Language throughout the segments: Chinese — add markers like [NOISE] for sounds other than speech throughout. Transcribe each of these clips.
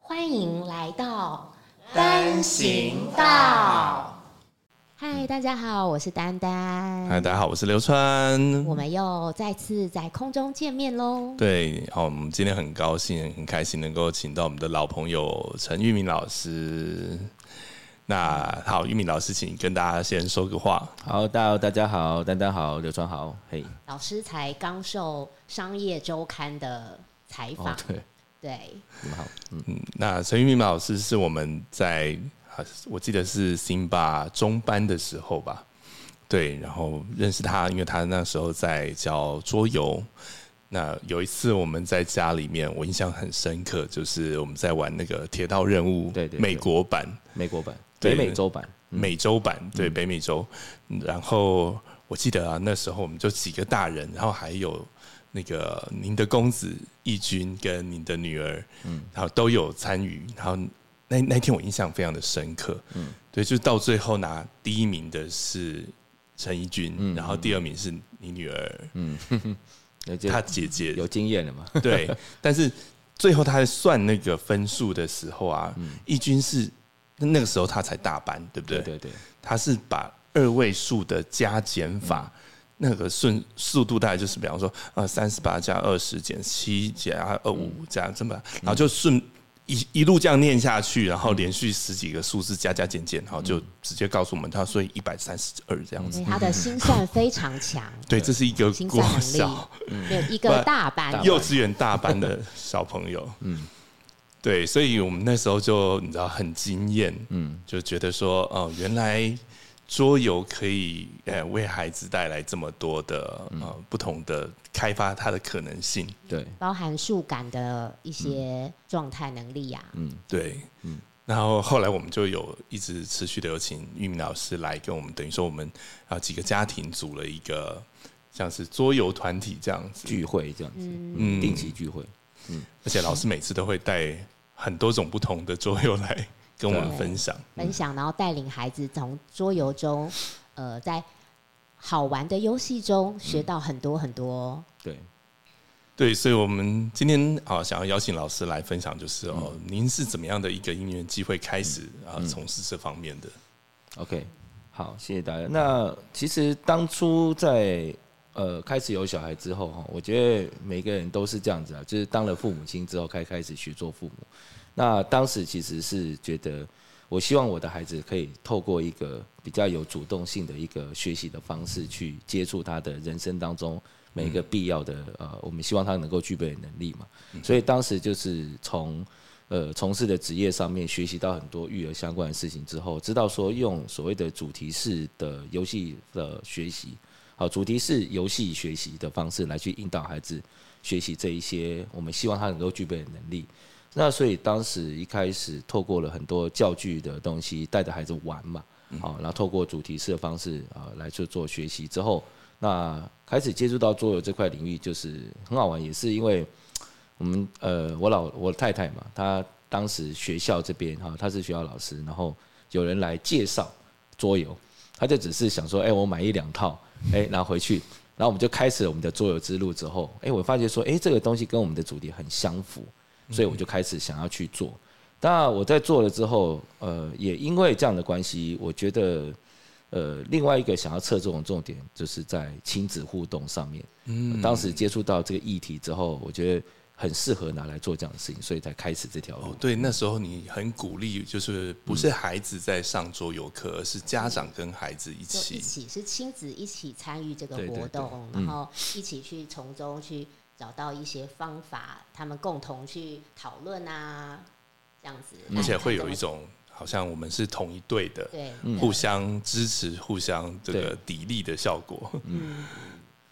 欢迎来到单行道。嗨，大家好，我是丹丹。嗨，大家好，我是刘川。我们又再次在空中见面喽。对，好，我们今天很高兴、很开心能够请到我们的老朋友陈玉明老师。那好，玉明老师，请跟大家先说个话。好，大家大家好，丹丹好，刘川好，嘿。老师才刚受《商业周刊》的采访，对。对，你们好，嗯，嗯，那陈玉明老师是我们在啊，我记得是辛巴中班的时候吧，对，然后认识他，因为他那时候在教桌游。那有一次我们在家里面，我印象很深刻，就是我们在玩那个铁道任务，对对对。美国版、美国版、对北美洲版，美洲版，对北美洲。然后我记得啊，那时候我们就几个大人，然后还有那个您的公子义军跟您的女儿，嗯，然后都有参与。然后那那天我印象非常的深刻，嗯，对，就是到最后拿第一名的是陈义军，然后第二名是你女儿，[LAUGHS] 嗯，她姐姐有经验了嘛？对，[LAUGHS] 但是最后他在算那个分数的时候啊，义军是那个时候他才大班，对不对？对对对，他是把二位数的加减法。那个顺速度大概就是，比方说，呃，三十八加二十减七加二五加这么，然后就顺一一路这样念下去，然后连续十几个数字加加减减，然后就直接告诉我们，他所以一百三十二这样子。他的心算非常强，对，[LAUGHS] 这是一个国小。没有 [LAUGHS] 一个大班，幼稚园大班的小朋友，[LAUGHS] 嗯，对，所以我们那时候就你知道很惊艳，嗯，就觉得说，哦，原来桌游可以呃为孩子带来这么多的呃不同的开发它的可能性，对，包含数感的一些状态能力呀、嗯，对，嗯。然后后来我们就有一直持续的有请玉明老师来跟我们，等于说我们啊几个家庭组了一个像是桌游团体这样子，聚会这样子，嗯。嗯，定期聚会，而且老师每次都会带很多种不同的桌游来跟我们分享。分享，然后带领孩子从桌游中，呃，在好玩的游戏中学到很多很多。对，对，所以我们今天啊，想要邀请老师来分享，就是哦，您是怎么样的一个因缘机会开始啊从事这方面的？OK，好，谢谢大家。那其实当初在呃开始有小孩之后哈，我觉得每个人都是这样子啊，就是当了父母亲之后，开开始去做父母。那当时其实是觉得，我希望我的孩子可以透过一个比较有主动性的一个学习的方式，去接触他的人生当中每一个必要的呃，我们希望他能够具备的能力嘛。所以当时就是从呃从事的职业上面学习到很多育儿相关的事情之后，知道说用所谓的主题式的游戏的学习，好主题式游戏学习的方式来去引导孩子学习这一些我们希望他能够具备的能力。那所以当时一开始透过了很多教具的东西，带着孩子玩嘛，好，然后透过主题式的方式啊来去做学习之后，那开始接触到桌游这块领域，就是很好玩，也是因为我们呃我老我太太嘛，她当时学校这边哈，她是学校老师，然后有人来介绍桌游，她就只是想说，哎、我买一两套，哎、拿回去。然后我们就开始了我们的桌游之路之后，哎、我发觉说，哎、这个东西跟我们的主题很相符，所以我就开始想要去做。当然我在做了之后，呃，也因为这样的关系，我觉得，呃，另外一个想要侧重的重点就是在亲子互动上面。嗯，当时接触到这个议题之后，我觉得很适合拿来做这样的事情，所以才开始这条路。哦，对，那时候你很鼓励，就是不是孩子在上桌游课，而是家长跟孩子一起一起。是亲子一起参与这个对对对活动，然后一起去从中去找到一些方法，他们共同去讨论啊，这样子，而且会有一种好像我们是同一队的，对互相支持、互相这个砥砺的效果。嗯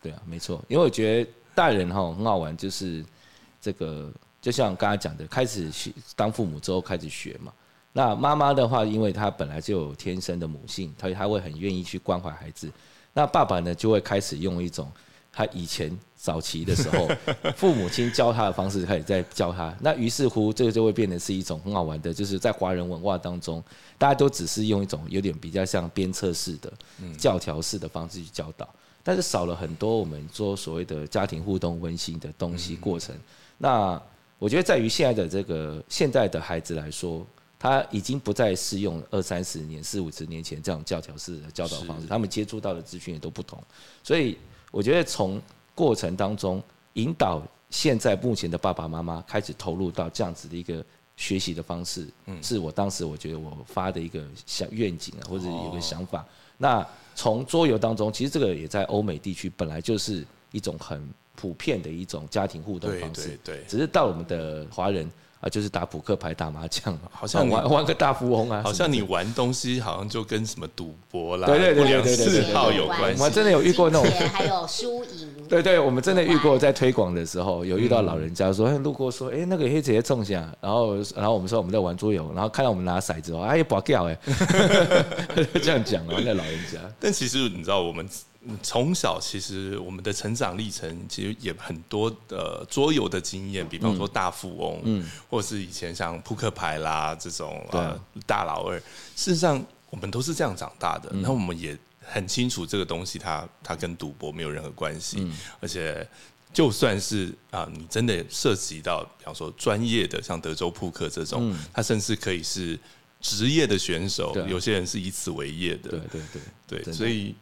对啊，没错，因为我觉得大人哈很好玩，就是这个，就像刚才讲的，开始学当父母之后开始学嘛。那妈妈的话，因为她本来就有天生的母性，她她会很愿意去关怀孩子。那爸爸呢，就会开始用一种他以前早期的时候，[LAUGHS] 父母亲教他的方式开始在教他。那于是乎，这个就会变成是一种很好玩的，就是在华人文化当中，大家都只是用一种有点比较像鞭策式的、教条式的方式去教导。但是少了很多我们说所谓的家庭互动温馨的东西过程。那我觉得在于现在的这个现在的孩子来说，他已经不再适用二三十年、四五十年前这样教条式的教导方式，他们接触到的资讯也都不同。所以我觉得从过程当中引导现在目前的爸爸妈妈开始投入到这样子的一个学习的方式，是我当时我觉得我发的一个想愿景啊，或者有个想法。那从桌游当中，其实这个也在欧美地区本来就是一种很。普遍的一种家庭互动方式，对，只是到我们的华人啊，就是打扑克牌、打麻将，好像玩玩个大富翁啊，好像你玩东西，好像就跟什么赌博啦、对对对对对嗜好有关系。我们真的有遇过那种，还有输赢。[LAUGHS] 对对，我们真的遇过，在推广的时候有遇到老人家说，哎，路过说，哎，那个黑姐姐中奖，然后然后我们说我们在玩桌游，然后看到我们拿骰子哦，哎，不掉哎，[LAUGHS] 这样讲啊，那老人家。但其实你知道我们。从小其实我们的成长历程其实也很多的桌游的经验，比方说大富翁，嗯，或者是以前像扑克牌啦这种啊大老二，事实上我们都是这样长大的。那我们也很清楚这个东西，它它跟赌博没有任何关系，而且就算是啊，你真的涉及到比方说专业的像德州扑克这种，它甚至可以是职业的选手，有些人是以此为业的，对对对。对，所以。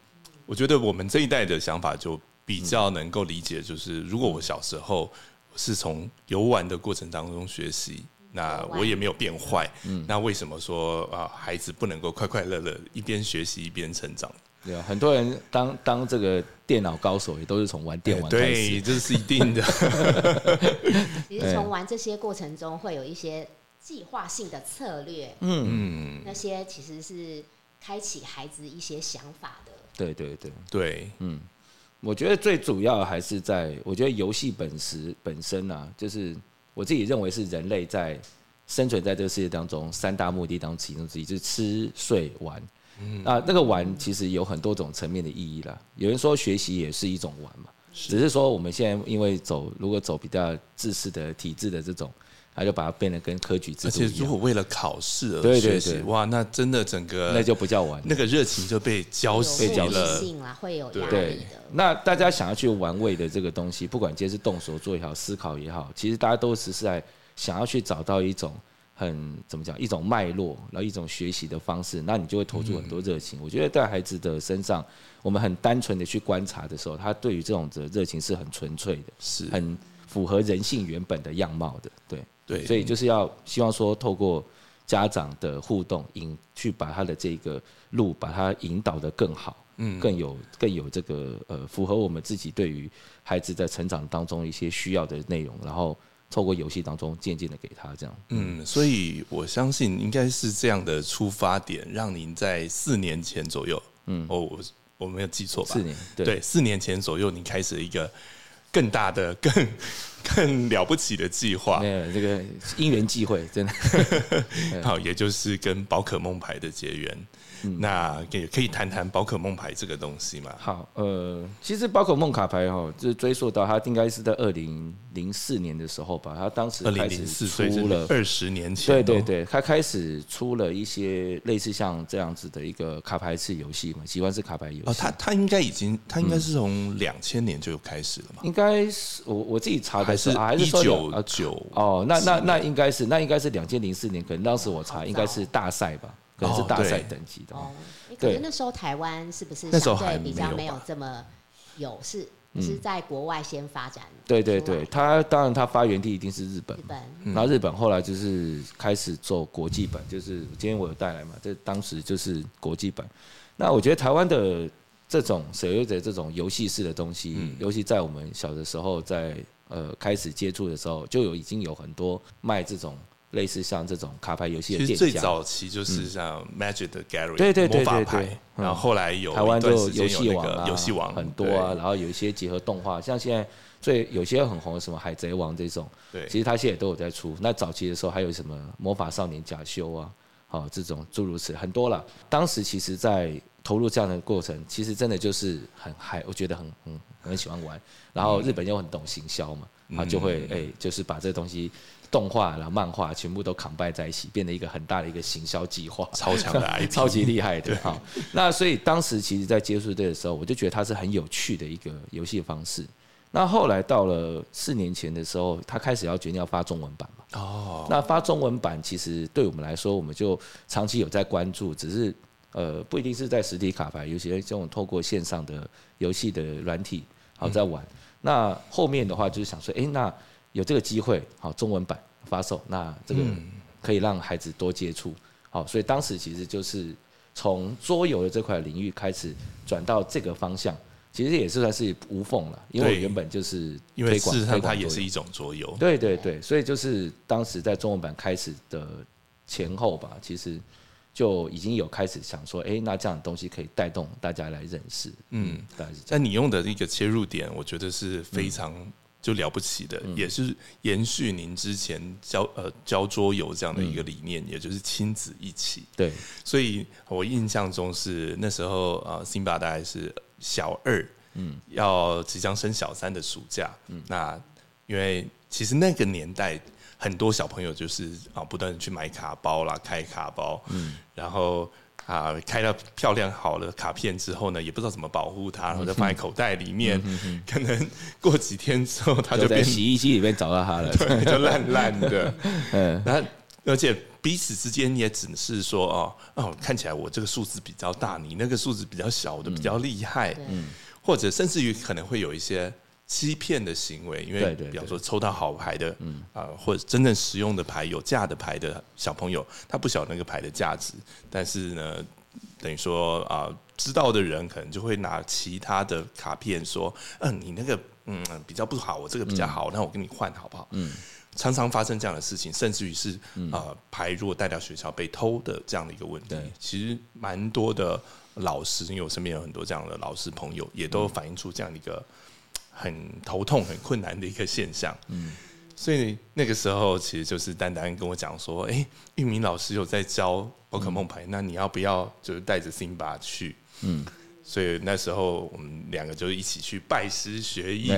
我觉得我们这一代的想法就比较能够理解，就是如果我小时候是从游玩的过程当中学习，那我也没有变坏，嗯那为什么说啊孩子不能够快快乐乐一边学习一边成长？对啊，很多人当当这个电脑高手也都是从玩电玩开始，这是一定的。[LAUGHS] 其实从玩这些过程中会有一些计划性的策略，嗯嗯，那些其实是开启孩子一些想法的。对对对对，嗯，我觉得最主要还是在，我觉得游戏本身本身啊，就是我自己认为是人类在生存在这个世界当中三大目的当中其中之一，就是吃睡玩。嗯，那那个玩其实有很多种层面的意义啦。有人说学习也是一种玩嘛，只是说我们现在因为走如果走比较自私的体制的这种。他就把它变得跟科举制而且如果为了考试而学习，哇，那真的整个那就不叫玩，那个热情就被浇熄了。会有对，那大家想要去玩味的这个东西，不管今天是动手做也好，思考也好，其实大家都只是在想要去找到一种很怎么讲，一种脉络，然后一种学习的方式，那你就会投入很多热情。我觉得在孩子的身上，我们很单纯的去观察的时候，他对于这种的热情是很纯粹的，是。很符合人性原本的样貌的，对。对，所以就是要希望说，透过家长的互动，引去把他的这个路，把他引导的更好，嗯，更有更有这个呃，符合我们自己对于孩子在成长当中一些需要的内容，然后透过游戏当中渐渐的给他这样。嗯，所以我相信应该是这样的出发点，让您在四年前左右，嗯，哦，我我没有记错吧？四年，对，四年前左右，您开始一个更大的 [LAUGHS] 更。更了不起的计划，没有这个因缘际会，真的 [LAUGHS] 好，也就是跟宝可梦牌的结缘。那也可以谈谈宝可梦牌这个东西嘛？好，呃，其实宝可梦卡牌哈，就是追溯到它应该是在二零零四年的时候吧，它当时开始出了二十年前，对对对，它开始出了一些类似像这样子的一个卡牌式游戏嘛，喜欢是卡牌游戏。哦，它它应该已经，它应该是从两千年就有开始了嘛？应该是我我自己查的是还是一九九哦，那那那应该是那应该是两千零四年，可能当时我查应该是大赛吧。可能是大赛等级的。哦，可是那时候台湾是不是相对比较没有这么有是是在国外先发展？对对对，它当然它发源地一定是日本。日本，然后日本后来就是开始做国际版，就是今天我有带来嘛，这当时就是国际版。那我觉得台湾的这种所谓的这种游戏式的东西，尤其在我们小的时候，在呃开始接触的时候，就有已经有很多卖这种。类似像这种卡牌游戏的店家，最早期就是像 Magic 的 Gallery，对对对对对，然后后来有台湾就游戏王啊，游戏王很多啊，然后有一些结合动画，像现在最有些很红的什么海贼王这种，对，其实他现在都有在出。那早期的时候还有什么魔法少年假修啊，好这种诸如此很多了。当时其实，在投入这样的过程，其实真的就是很嗨，我觉得很很很喜欢玩。然后日本又很懂行销嘛，他就会哎，就是把这东西。动画然后漫画全部都扛拜在一起，变得一个很大的一个行销计划，超强的 [LAUGHS] IP，超级厉害的哈。那所以当时其实，在接触这个时候，我就觉得它是很有趣的一个游戏方式。那后来到了四年前的时候，他开始要决定要发中文版嘛。哦。那发中文版其实对我们来说，我们就长期有在关注，只是呃不一定是在实体卡牌，有些这种透过线上的游戏的软体好在玩。那后面的话就是想说，哎，那有这个机会，好中文版发售，那这个可以让孩子多接触。好，所以当时其实就是从桌游的这块领域开始转到这个方向。其实也是算是无缝了，因为原本就是因为事实上它也是一种桌游。对对对，所以就是当时在中文版开始的前后吧，其实就已经有开始想说，哎，那这样的东西可以带动大家来认识。嗯。但你用的一个切入点，我觉得是非常就了不起的，也是延续您之前教呃教桌游这样的一个理念，也就是亲子一起。对，所以我印象中是那时候啊，辛巴大概是。小二，嗯，要即将升小三的暑假，嗯，那因为其实那个年代很多小朋友就是啊，不断的去买卡包啦，开卡包，嗯，然后啊，开了漂亮好的卡片之后呢，也不知道怎么保护它，然后就放在口袋里面，可能过几天之后，它就在洗衣机里面找到它了，[LAUGHS] 对，就烂 [LAUGHS] 烂的，嗯，然后而且。彼此之间也只是说哦哦，看起来我这个数字比较大，你那个数字比较小，我的比较厉害，嗯，或者甚至于可能会有一些欺骗的行为，因为比方说抽到好牌的，嗯。啊，或者真正实用的牌、有价的牌的小朋友，他不晓得那个牌的价值，但是呢，等于说啊，知道的人可能就会拿其他的卡片说，嗯，你那个嗯比较不好，我这个比较好，那我跟你换好不好？嗯。常常发生这样的事情，甚至于是呃牌如果带到学校被偷的这样的一个问题，其实蛮多的老师，因为我身边有很多这样的老师朋友，也都反映出这样的一个很头痛、很困难的一个现象。嗯，所以那个时候其实就是丹丹跟我讲说：“哎，玉明老师有在教宝可梦牌，那你要不要就是带着辛巴去？”嗯。所以那时候我们两个就一起去拜师学艺，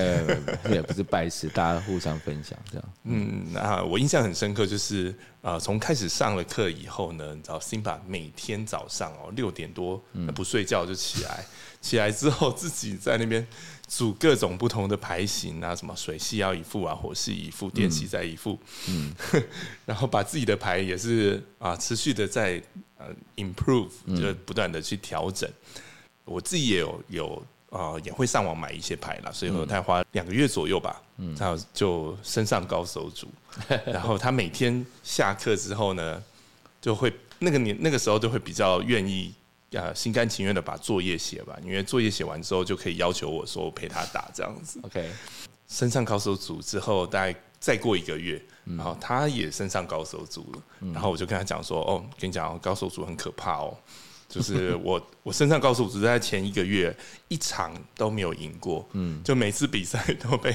也不是拜师，大家互相分享这样。[LAUGHS] 嗯，那我印象很深刻，就是啊，从开始上了课以后呢，你知道辛巴每天早上哦六点多不睡觉就起来，起来之后自己在那边组各种不同的牌型啊，什么水系要一副啊，火系一副，电系再一副，嗯，[LAUGHS] 然后把自己的牌也是啊持续的在呃 improve，就不断的去调整。我自己也有有啊，也会上网买一些牌啦，所以说他花两个月左右吧，嗯，然后就升上高手组，[LAUGHS] 然后他每天下课之后呢，就会那个年那个时候就会比较愿意啊，心甘情愿的把作业写完，因为作业写完之后就可以要求我说我陪他打这样子。OK，升上高手组之后，大概再过一个月，然后他也升上高手组了，然后我就跟他讲说，哦，跟你讲，高手组很可怕哦。就是我，我身上告诉我，只在前一个月一场都没有赢过，嗯，就每次比赛都被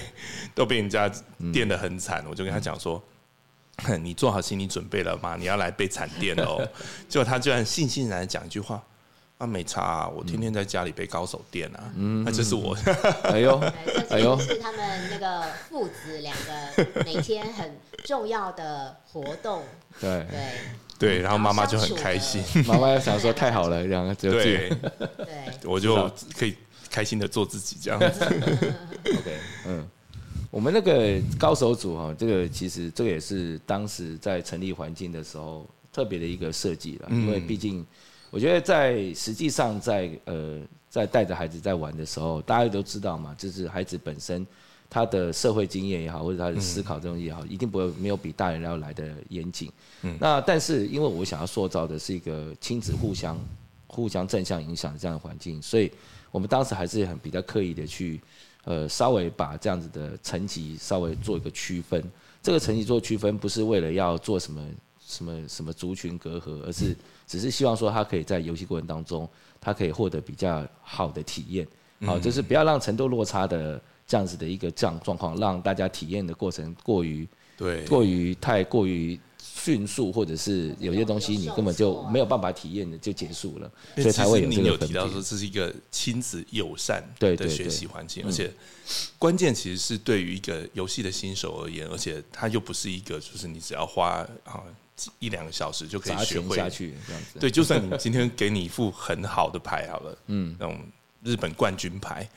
都被人家电的很惨，我就跟他讲说，[LAUGHS] 你做好心理准备了吗？你要来被惨电哦。[LAUGHS] 结果他居然悻悻然讲一句话，啊，没差啊，我天天在家里被高手电啊，嗯，那这是我，[LAUGHS] 哎呦，哎呦，是他们那个父子两个每天很重要的活动，对。对。对，然后妈妈就很开心，妈妈想说太好了，两个对，对，我就可以开心的做自己这样。子。[LAUGHS] OK，嗯，我们那个高手组哈，这个其实这个也是当时在成立环境的时候特别的一个设计了，因为毕竟我觉得在实际上在呃在带着孩子在玩的时候，大家都知道嘛，就是孩子本身。他的社会经验也好，或者他的思考这种也好，一定不会没有比大人要来的严谨。嗯，那但是因为我想要塑造的是一个亲子互相互相正向影响的这样的环境，所以我们当时还是很比较刻意的去呃稍微把这样子的层级稍微做一个区分。这个层级做区分不是为了要做什么什么什么族群隔阂，而是只是希望说他可以在游戏过程当中，他可以获得比较好的体验。好，就是不要让程度落差的。这样子的一个这样状况，让大家体验的过程过于对过于太过于迅速，或者是有些东西你根本就没有办法体验的就结束了，所以才会有这个提到说这是一个亲子友善的学习环境，而且关键其实是对于一个游戏的新手而言，而且它又不是一个就是你只要花啊一两个小时就可以学会下去这样子。对，就算你今天给你一副很好的牌好了，嗯，那种日本冠军牌，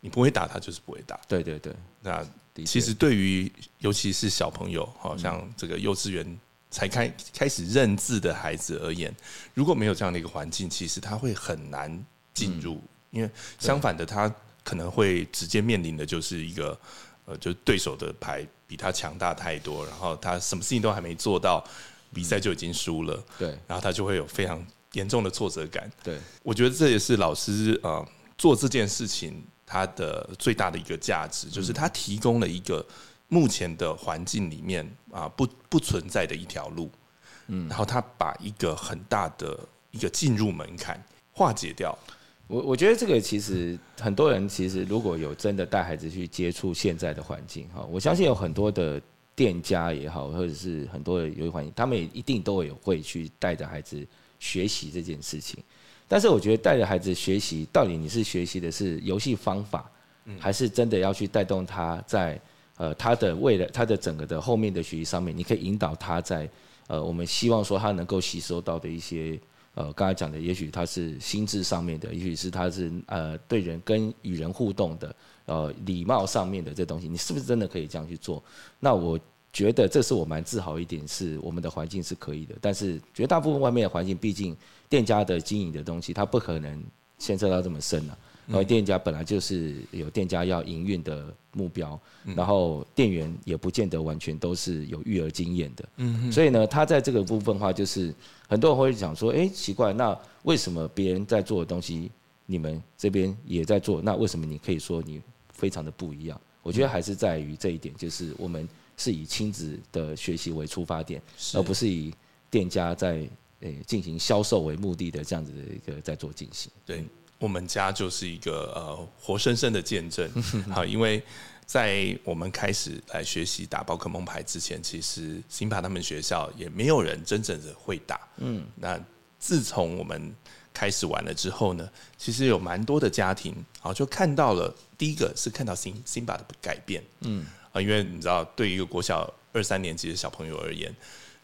你不会打他就是不会打。对对对，那。其实对于尤其是小朋友，好像这个幼稚园才开开始认字的孩子而言，如果没有这样的一个环境，其实他会很难进入。因为相反的，他可能会直接面临的就是一个呃，就是对手的牌比他强大太多，然后他什么事情都还没做到，比赛就已经输了。对，然后他就会有非常严重的挫折感。对，我觉得这也是老师呃做这件事情。他的最大的一个价值，就是他提供了一个目前的环境里面啊不不存在的一条路，嗯，然后他把一个很大的一个进入门槛化解掉。我我觉得这个其实很多人其实如果有真的带孩子去接触现在的环境哈，我相信有很多的店家也好，或者是很多的游戏环境，他们也一定都有会去带着孩子学习这件事情。但是我觉得带着孩子学习，到底你是学习的是游戏方法，还是真的要去带动他在呃他的未来他的整个的后面的学习上面，你可以引导他在呃我们希望说他能够吸收到的一些呃刚才讲的，也许他是心智上面的，也许是他是呃对人跟与人互动的呃礼貌上面的这东西，你是不是真的可以这样去做？那我觉得这是我蛮自豪一点，是我们的环境是可以的，但是绝大部分外面的环境毕竟。店家的经营的东西，它不可能牵涉到这么深了。因为店家本来就是有店家要营运的目标，然后店员也不见得完全都是有育儿经验的。嗯所以呢，他在这个部分的话，就是很多人会想说：“哎，奇怪，那为什么别人在做的东西，你们这边也在做？那为什么你可以说你非常的不一样？”我觉得还是在于这一点，就是我们是以亲子的学习为出发点，而不是以店家在。诶，进行销售为目的的这样子的一个在做进行，对我们家就是一个呃活生生的见证。[LAUGHS] 好，因为在我们开始来学习打宝可梦牌之前，其实辛巴他们学校也没有人真正的会打。嗯，那自从我们开始玩了之后呢，其实有蛮多的家庭，啊就看到了第一个是看到新新巴的改变。嗯，啊，因为你知道，对于一个国小二三年级的小朋友而言。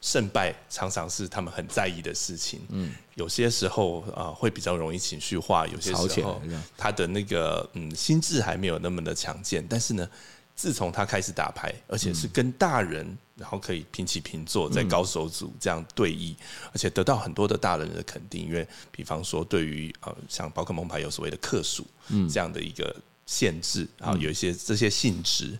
胜败常常是他们很在意的事情。嗯，有些时候啊会比较容易情绪化，有些时候他的那个嗯心智还没有那么的强健。但是呢，自从他开始打牌，而且是跟大人，然后可以平起平坐，在高手组这样对弈，而且得到很多的大人的肯定。因为比方说，对于呃像宝可梦牌有所谓的克数嗯这样的一个限制，然后有一些这些性质，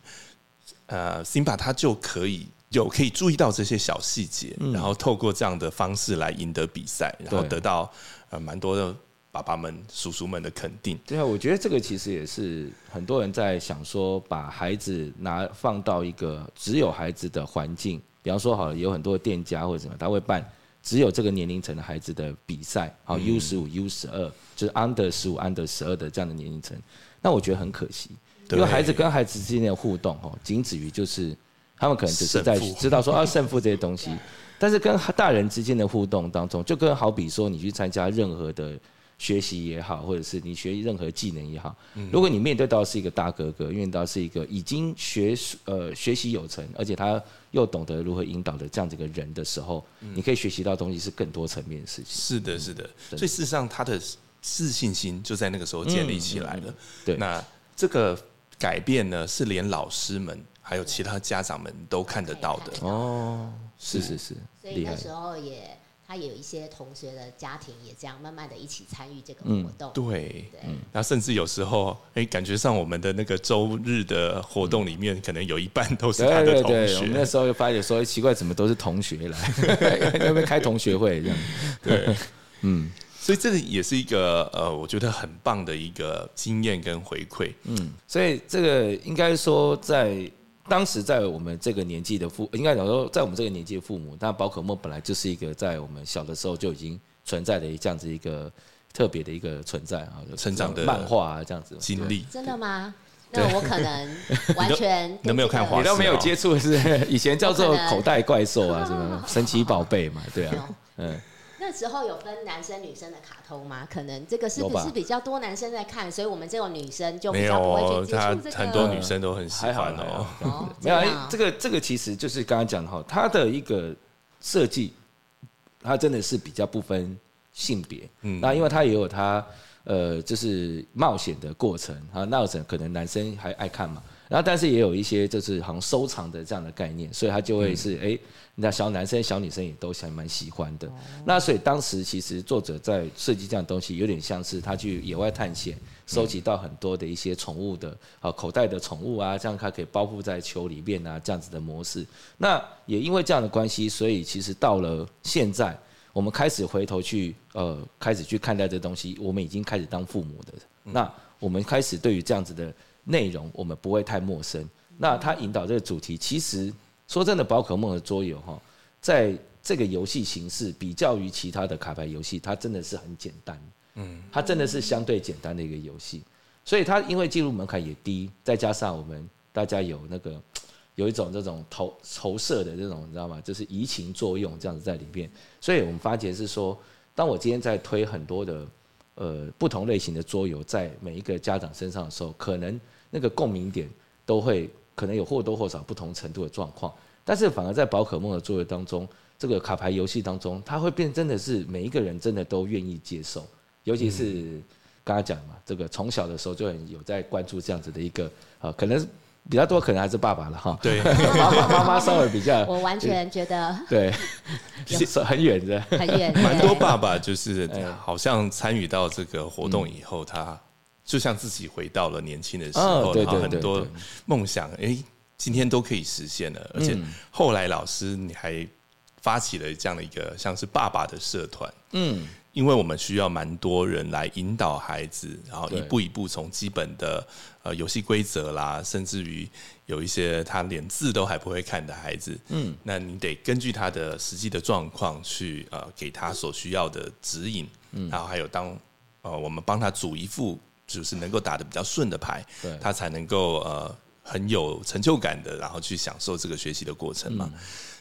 呃，Simba 他就可以。有可以注意到这些小细节，然后透过这样的方式来赢得比赛，然后得到呃蛮多的爸爸们、叔叔们的肯定。对啊，我觉得这个其实也是很多人在想说，把孩子拿放到一个只有孩子的环境，比方说好了，有很多店家或者什么，他会办只有这个年龄层的孩子的比赛，好 U 十五、U 十二，就是 Under 十五、Under 十二的这样的年龄层。那我觉得很可惜，因为孩子跟孩子之间的互动，哦，仅止于就是。他们可能只是在知道说啊 [LAUGHS] 胜负这些东西，但是跟大人之间的互动当中，就跟好比说你去参加任何的学习也好，或者是你学任何技能也好，如果你面对到是一个大哥哥，面对到是一个已经学呃学习有成，而且他又懂得如何引导的这样子一个人的时候，你可以学习到东西是更多层面的事情。是的，是的。所以事实上，他的自信心就在那个时候建立起来了。对，那这个改变呢，是连老师们。还有其他家长们都看得到的哦，是是是，所以那时候也，他也有一些同学的家庭也这样慢慢的一起参与这个活动，对，对，那甚至有时候，哎，感觉上我们的那个周日的活动里面，可能有一半都是他的同学。我们那时候就发现说，奇怪，怎么都是同学来，要不要开同学会这样？对，[LAUGHS] 嗯。所以这个也是一个呃，我觉得很棒的一个经验跟回馈。嗯，所以这个应该说在。当时在我们这个年纪的父，应该讲说，在我们这个年纪的父母，但宝可梦本来就是一个在我们小的时候就已经存在的这样子一个特别的一个存在啊，成长的漫画啊这样子经历。真的吗？那我可能完全 [LAUGHS] 都没有看华你都没有接触是以前叫做口袋怪兽啊，什么 [LAUGHS] 神奇宝贝嘛，对啊，嗯。那时候有分男生女生的卡通吗？可能这个是不是比较多男生在看，所以我们这种女生就比较不会去接触这个。很多女生都很喜欢哦。没有，这个这个其实就是刚刚讲的哈，它的一个设计，它真的是比较不分性别。嗯，那因为它也有它呃，就是冒险的过程啊，冒险可能男生还爱看嘛。然后，但是也有一些就是好像收藏的这样的概念，所以他就会是哎。那小男生、小女生也都还蛮喜欢的。那所以当时其实作者在设计这样东西，有点像是他去野外探险，收集到很多的一些宠物的啊口袋的宠物啊，这样它可以包覆在球里面啊，这样子的模式。那也因为这样的关系，所以其实到了现在，我们开始回头去呃开始去看待这东西，我们已经开始当父母的。那我们开始对于这样子的内容，我们不会太陌生。那他引导这个主题，其实。说真的，宝可梦的桌游哈，在这个游戏形式比较于其他的卡牌游戏，它真的是很简单，嗯，它真的是相对简单的一个游戏，所以它因为进入门槛也低，再加上我们大家有那个有一种这种投投射的这种，你知道吗？就是移情作用这样子在里面，所以我们发觉是说，当我今天在推很多的呃不同类型的桌游在每一个家长身上的时候，可能那个共鸣点都会。可能有或多或少不同程度的状况，但是反而在宝可梦的作业当中，这个卡牌游戏当中，它会变真的是每一个人真的都愿意接受，尤其是刚刚讲嘛，这个从小的时候就很有在关注这样子的一个啊，可能比较多，可能还是爸爸了哈。对，妈妈妈妈稍微比较，[LAUGHS] 我完全觉得对，[LAUGHS] 是很远的，很远。蛮多爸爸就是 [LAUGHS] 好像参与到这个活动以后，他。就像自己回到了年轻的时候，然后很多梦想，哎，今天都可以实现了。而且后来老师你还发起了这样的一个像是爸爸的社团，嗯，因为我们需要蛮多人来引导孩子，然后一步一步从基本的呃游戏规则啦，甚至于有一些他连字都还不会看的孩子，嗯，那你得根据他的实际的状况去呃给他所需要的指引，嗯，然后还有当呃我们帮他组一副。就是能够打的比较顺的牌，他才能够呃很有成就感的，然后去享受这个学习的过程嘛。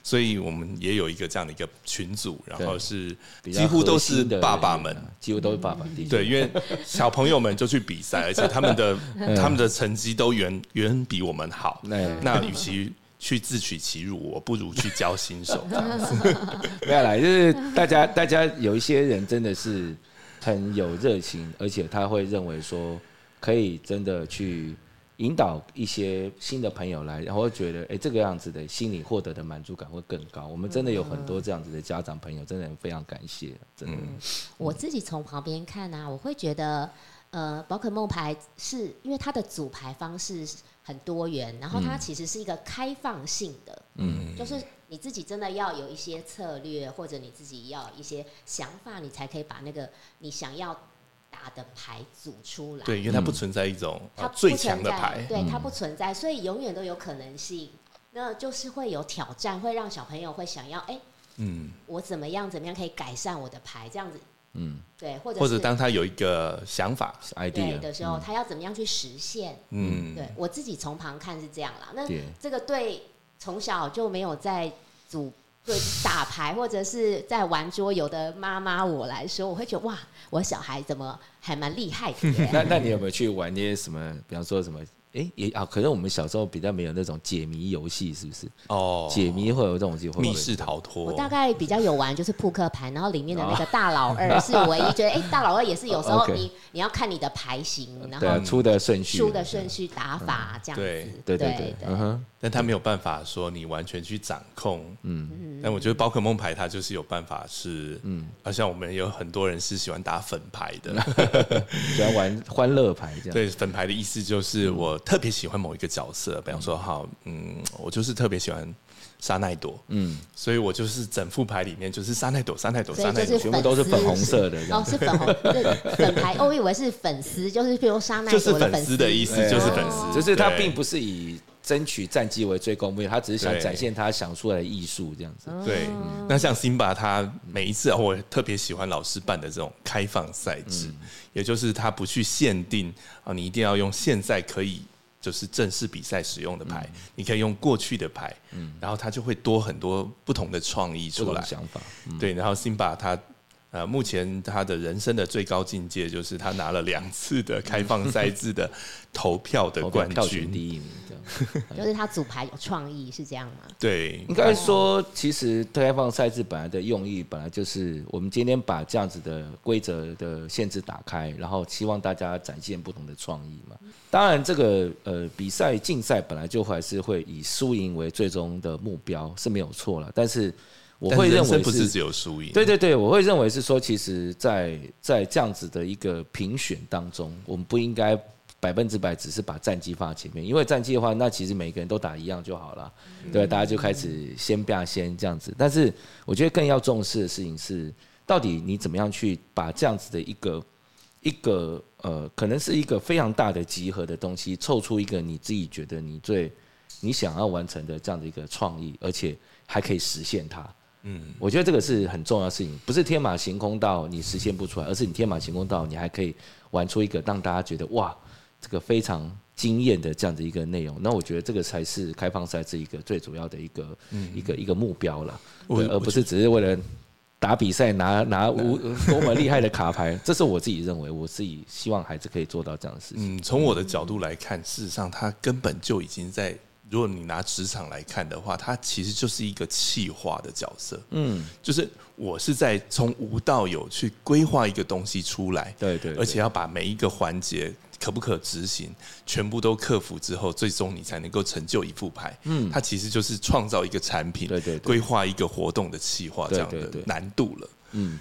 所以我们也有一个这样的一个群组，然后是几乎都是爸爸们，几乎都是爸爸。对，因为小朋友们就去比赛，而且他们的 [LAUGHS] 他们的成绩都远远比我们好。那与其去自取其辱，我不如去教新手。[LAUGHS] 没有啦，就是大家大家有一些人真的是。很有热情，而且他会认为说可以真的去引导一些新的朋友来，然后觉得哎这个样子的心理获得的满足感会更高。我们真的有很多这样子的家长朋友，真的非常感谢。真的，我自己从旁边看呢，我会觉得呃宝可梦牌是因为它的组牌方式很多元，然后它其实是一个开放性的，嗯，就是。你自己真的要有一些策略，或者你自己要一些想法，你才可以把那个你想要打的牌组出来。对，因为它不存在一种它最强的牌，对，它不存在，所以永远都有可能性。那就是会有挑战，会让小朋友会想要，哎，嗯，我怎么样怎么样可以改善我的牌？这样子，嗯，对，或者或者当他有一个想法 idea 的时候，他要怎么样去实现？嗯，对我自己从旁看是这样啦。那这个对从小就没有在组对打牌或者是在玩桌游的妈妈我来说，我会觉得哇，我小孩怎么还蛮厉害的？那那你有没有去玩那些什么？比方说什么？哎，也啊，可能我们小时候比较没有那种解谜游戏，是不是？哦，解谜会有这种机会，密室逃脱。我大概比较有玩就是扑克牌，然后里面的那个大老二是唯一觉得，哎，大老二也是有时候你你要看你的牌型，然后出的顺序、出的顺序打法这样子。对对对，嗯哼。但他没有办法说你完全去掌控，嗯，但我觉得宝可梦牌它就是有办法是，嗯，好像我们有很多人是喜欢打粉牌的，[LAUGHS] 喜欢玩欢乐牌这样。对，粉牌的意思就是我特别喜欢某一个角色，比方说，好，嗯，我就是特别喜欢沙奈朵，嗯，所以我就是整副牌里面就是沙奈朵，沙奈朵，沙奈朵，全部都是粉红色的，哦，是粉红，粉牌，我以为是粉丝，就是比如沙奈朵就是粉丝的意思，就是粉丝，就是他并不是以。争取战绩为最高目标，他只是想展现他想出来的艺术这样子。对，那像辛巴，他每一次我特别喜欢老师办的这种开放赛制，也就是他不去限定啊，你一定要用现在可以就是正式比赛使用的牌，你可以用过去的牌，嗯，然后它就会多很多不同的创意出来。想法，对，然后 Simba 他。呃，目前他的人生的最高境界就是他拿了两次的开放赛制的投票的冠军第一名，[LAUGHS] 就是他组牌有创意是这样吗？对，应该说其实开放赛制本来的用意本来就是我们今天把这样子的规则的限制打开，然后希望大家展现不同的创意嘛。当然，这个呃比赛竞赛本来就还是会以输赢为最终的目标是没有错了，但是。我会认为不是只有输赢。对对对，我会认为是说，其实，在在这样子的一个评选当中，我们不应该百分之百只是把战绩放在前面，因为战绩的话，那其实每个人都打一样就好了，对，大家就开始先变先这样子。但是，我觉得更要重视的事情是，到底你怎么样去把这样子的一个一个呃，可能是一个非常大的集合的东西，凑出一个你自己觉得你最你想要完成的这样的一个创意，而且还可以实现它。嗯，我觉得这个是很重要的事情，不是天马行空到你实现不出来，而是你天马行空到你还可以玩出一个让大家觉得哇，这个非常惊艳的这样的一个内容。那我觉得这个才是开放赛这一个最主要的一个一个一个目标了，而不是只是为了打比赛拿拿无多么厉害的卡牌。[LAUGHS] 这是我自己认为，我自己希望孩子可以做到这样的事情。嗯，从我的角度来看，事实上他根本就已经在。如果你拿职场来看的话，他其实就是一个气化的角色。嗯，就是我是在从无到有去规划一个东西出来，对对，而且要把每一个环节可不可执行，全部都克服之后，最终你才能够成就一副牌。嗯，它其实就是创造一个产品，对对，规划一个活动的气化这样的难度了。嗯，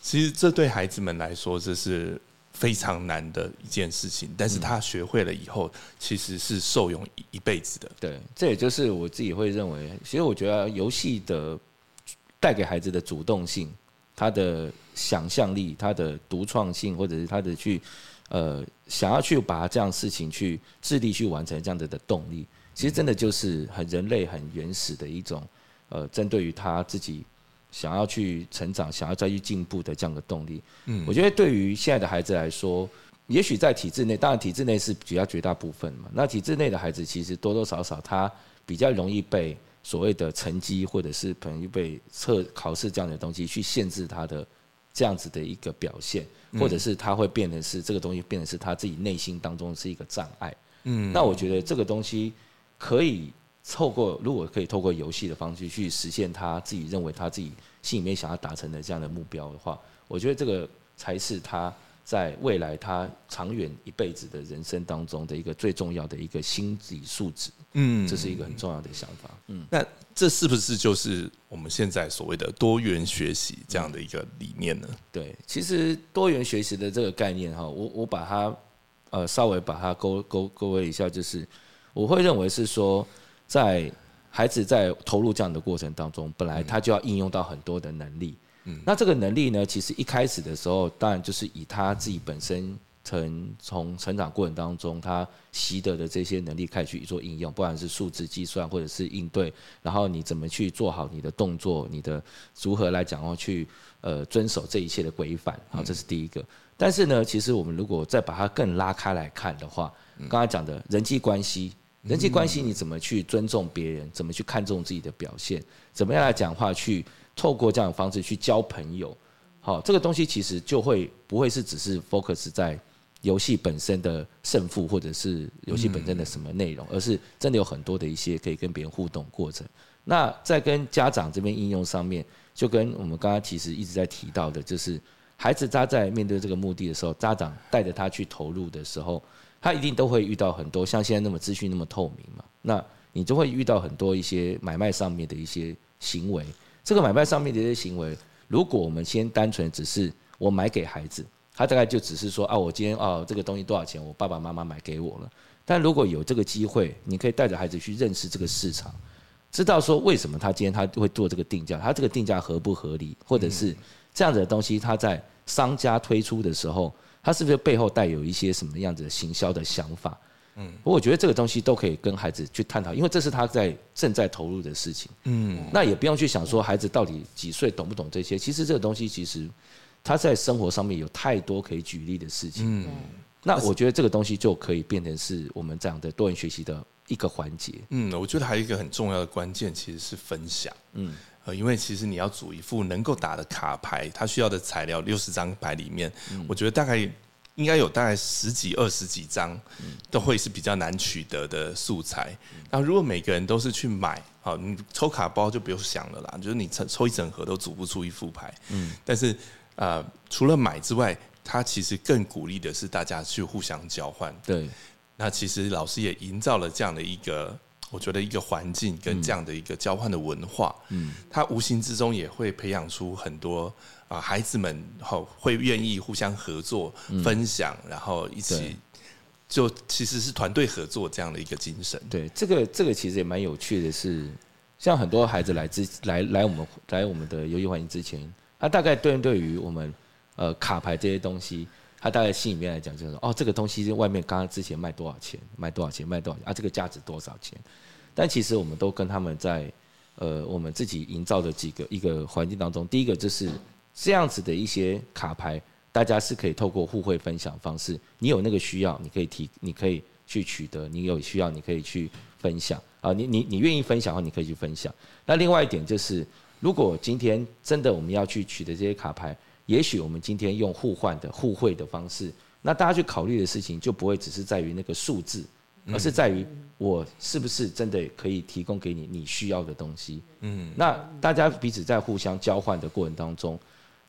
其实这对孩子们来说，这是。非常难的一件事情，但是他学会了以后，其实是受用一一辈子的。对，这也就是我自己会认为，其实我觉得游戏的带给孩子的主动性、他的想象力、他的独创性，或者是他的去呃想要去把这样事情去致力去完成这样子的动力，其实真的就是很人类很原始的一种呃，针对于他自己。想要去成长，想要再去进步的这样的动力，嗯，我觉得对于现在的孩子来说，也许在体制内，当然体制内是比较绝大部分嘛。那体制内的孩子其实多多少少他比较容易被所谓的成绩或者是可能被测考试这样的东西去限制他的这样子的一个表现，或者是他会变得是这个东西变得是他自己内心当中是一个障碍。嗯，那我觉得这个东西可以。透过如果可以透过游戏的方式去实现他自己认为他自己心里面想要达成的这样的目标的话，我觉得这个才是他在未来他长远一辈子的人生当中的一个最重要的一个心理素质。嗯，这是一个很重要的想法。嗯，那这是不是就是我们现在所谓的多元学习这样的一个理念呢？对，其实多元学习的这个概念哈，我我把它呃稍微把它勾勾勾勒一下，就是我会认为是说。在孩子在投入这样的过程当中，本来他就要应用到很多的能力。嗯，那这个能力呢，其实一开始的时候，当然就是以他自己本身成从成长过程当中他习得的这些能力开始去做应用，不管是数字计算或者是应对，然后你怎么去做好你的动作，你的如何来讲哦，去呃遵守这一切的规范。好，这是第一个。但是呢，其实我们如果再把它更拉开来看的话，刚才讲的人际关系。人际关系你怎么去尊重别人？怎么去看重自己的表现？怎么样来讲话？去透过这样的方式去交朋友？好，这个东西其实就会不会是只是 focus 在游戏本身的胜负，或者是游戏本身的什么内容，而是真的有很多的一些可以跟别人互动过程。那在跟家长这边应用上面，就跟我们刚刚其实一直在提到的，就是孩子他在面对这个目的的时候，家长带着他去投入的时候。他一定都会遇到很多像现在那么资讯那么透明嘛？那你就会遇到很多一些买卖上面的一些行为。这个买卖上面的一些行为，如果我们先单纯只是我买给孩子，他大概就只是说啊，我今天啊这个东西多少钱？我爸爸妈妈买给我了。但如果有这个机会，你可以带着孩子去认识这个市场，知道说为什么他今天他会做这个定价，他这个定价合不合理，或者是这样子的东西，他在商家推出的时候。他是不是背后带有一些什么样子的行销的想法？嗯，我觉得这个东西都可以跟孩子去探讨，因为这是他在正在投入的事情。嗯，那也不用去想说孩子到底几岁懂不懂这些。其实这个东西其实他在生活上面有太多可以举例的事情。嗯，那我觉得这个东西就可以变成是我们这样的多元学习的一个环节。嗯，我觉得还有一个很重要的关键其实是分享。嗯，呃，因为其实你要组一副能够打的卡牌，它需要的材料六十张牌里面，我觉得大概应该有大概十几、二十几张都会是比较难取得的素材。然后如果每个人都是去买，好，你抽卡包就不用想了啦，就是你抽抽一整盒都组不出一副牌。嗯，但是呃，除了买之外，他其实更鼓励的是大家去互相交换。对，那其实老师也营造了这样的一个，我觉得一个环境跟这样的一个交换的文化。嗯，他无形之中也会培养出很多啊孩子们好会愿意互相合作、分享，然后一起就其实是团队合作这样的一个精神。对，这个这个其实也蛮有趣的，是像很多孩子来之来来我们来我们的游戏环境之前，他大概对对于我们。呃，卡牌这些东西，他大概心里面来讲就是，哦，这个东西外面刚刚之前卖多少钱，卖多少钱，卖多少钱啊？这个价值多少钱？但其实我们都跟他们在，呃，我们自己营造的几个一个环境当中，第一个就是这样子的一些卡牌，大家是可以透过互惠分享方式，你有那个需要，你可以提，你可以去取得，你有需要，你可以去分享啊，你你你愿意分享的话，你可以去分享。那另外一点就是，如果今天真的我们要去取得这些卡牌。也许我们今天用互换的互惠的方式，那大家去考虑的事情就不会只是在于那个数字，而是在于我是不是真的可以提供给你你需要的东西。嗯，那大家彼此在互相交换的过程当中，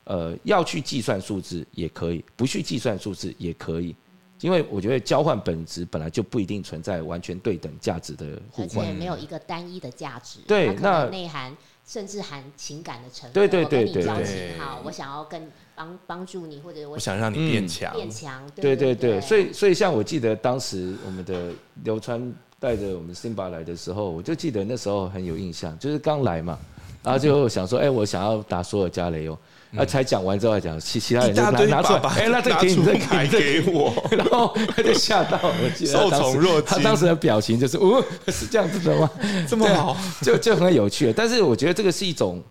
呃，要去计算数字也可以，不去计算数字也可以，因为我觉得交换本质本来就不一定存在完全对等价值的互换，而且没有一个单一的价值。对，那内涵。甚至含情感的成分。对对对对对。好，我想要跟帮帮助你，或者我想让你变强。变强。对对对，所以所以像我记得当时我们的流川带着我们 Simba 来的时候，我就记得那时候很有印象，就是刚来嘛，然后就想说，哎，我想要打所有加雷哦。那才讲完之后，讲其其他人就拿拿出来，哎，那这个给你，这个给我，[LAUGHS] 然后他就吓到，我记得受宠若惊。他当时的表情就是，哦，[LAUGHS] 是这样子的吗？[LAUGHS] 这么好，就就很有趣。但是我觉得这个是一种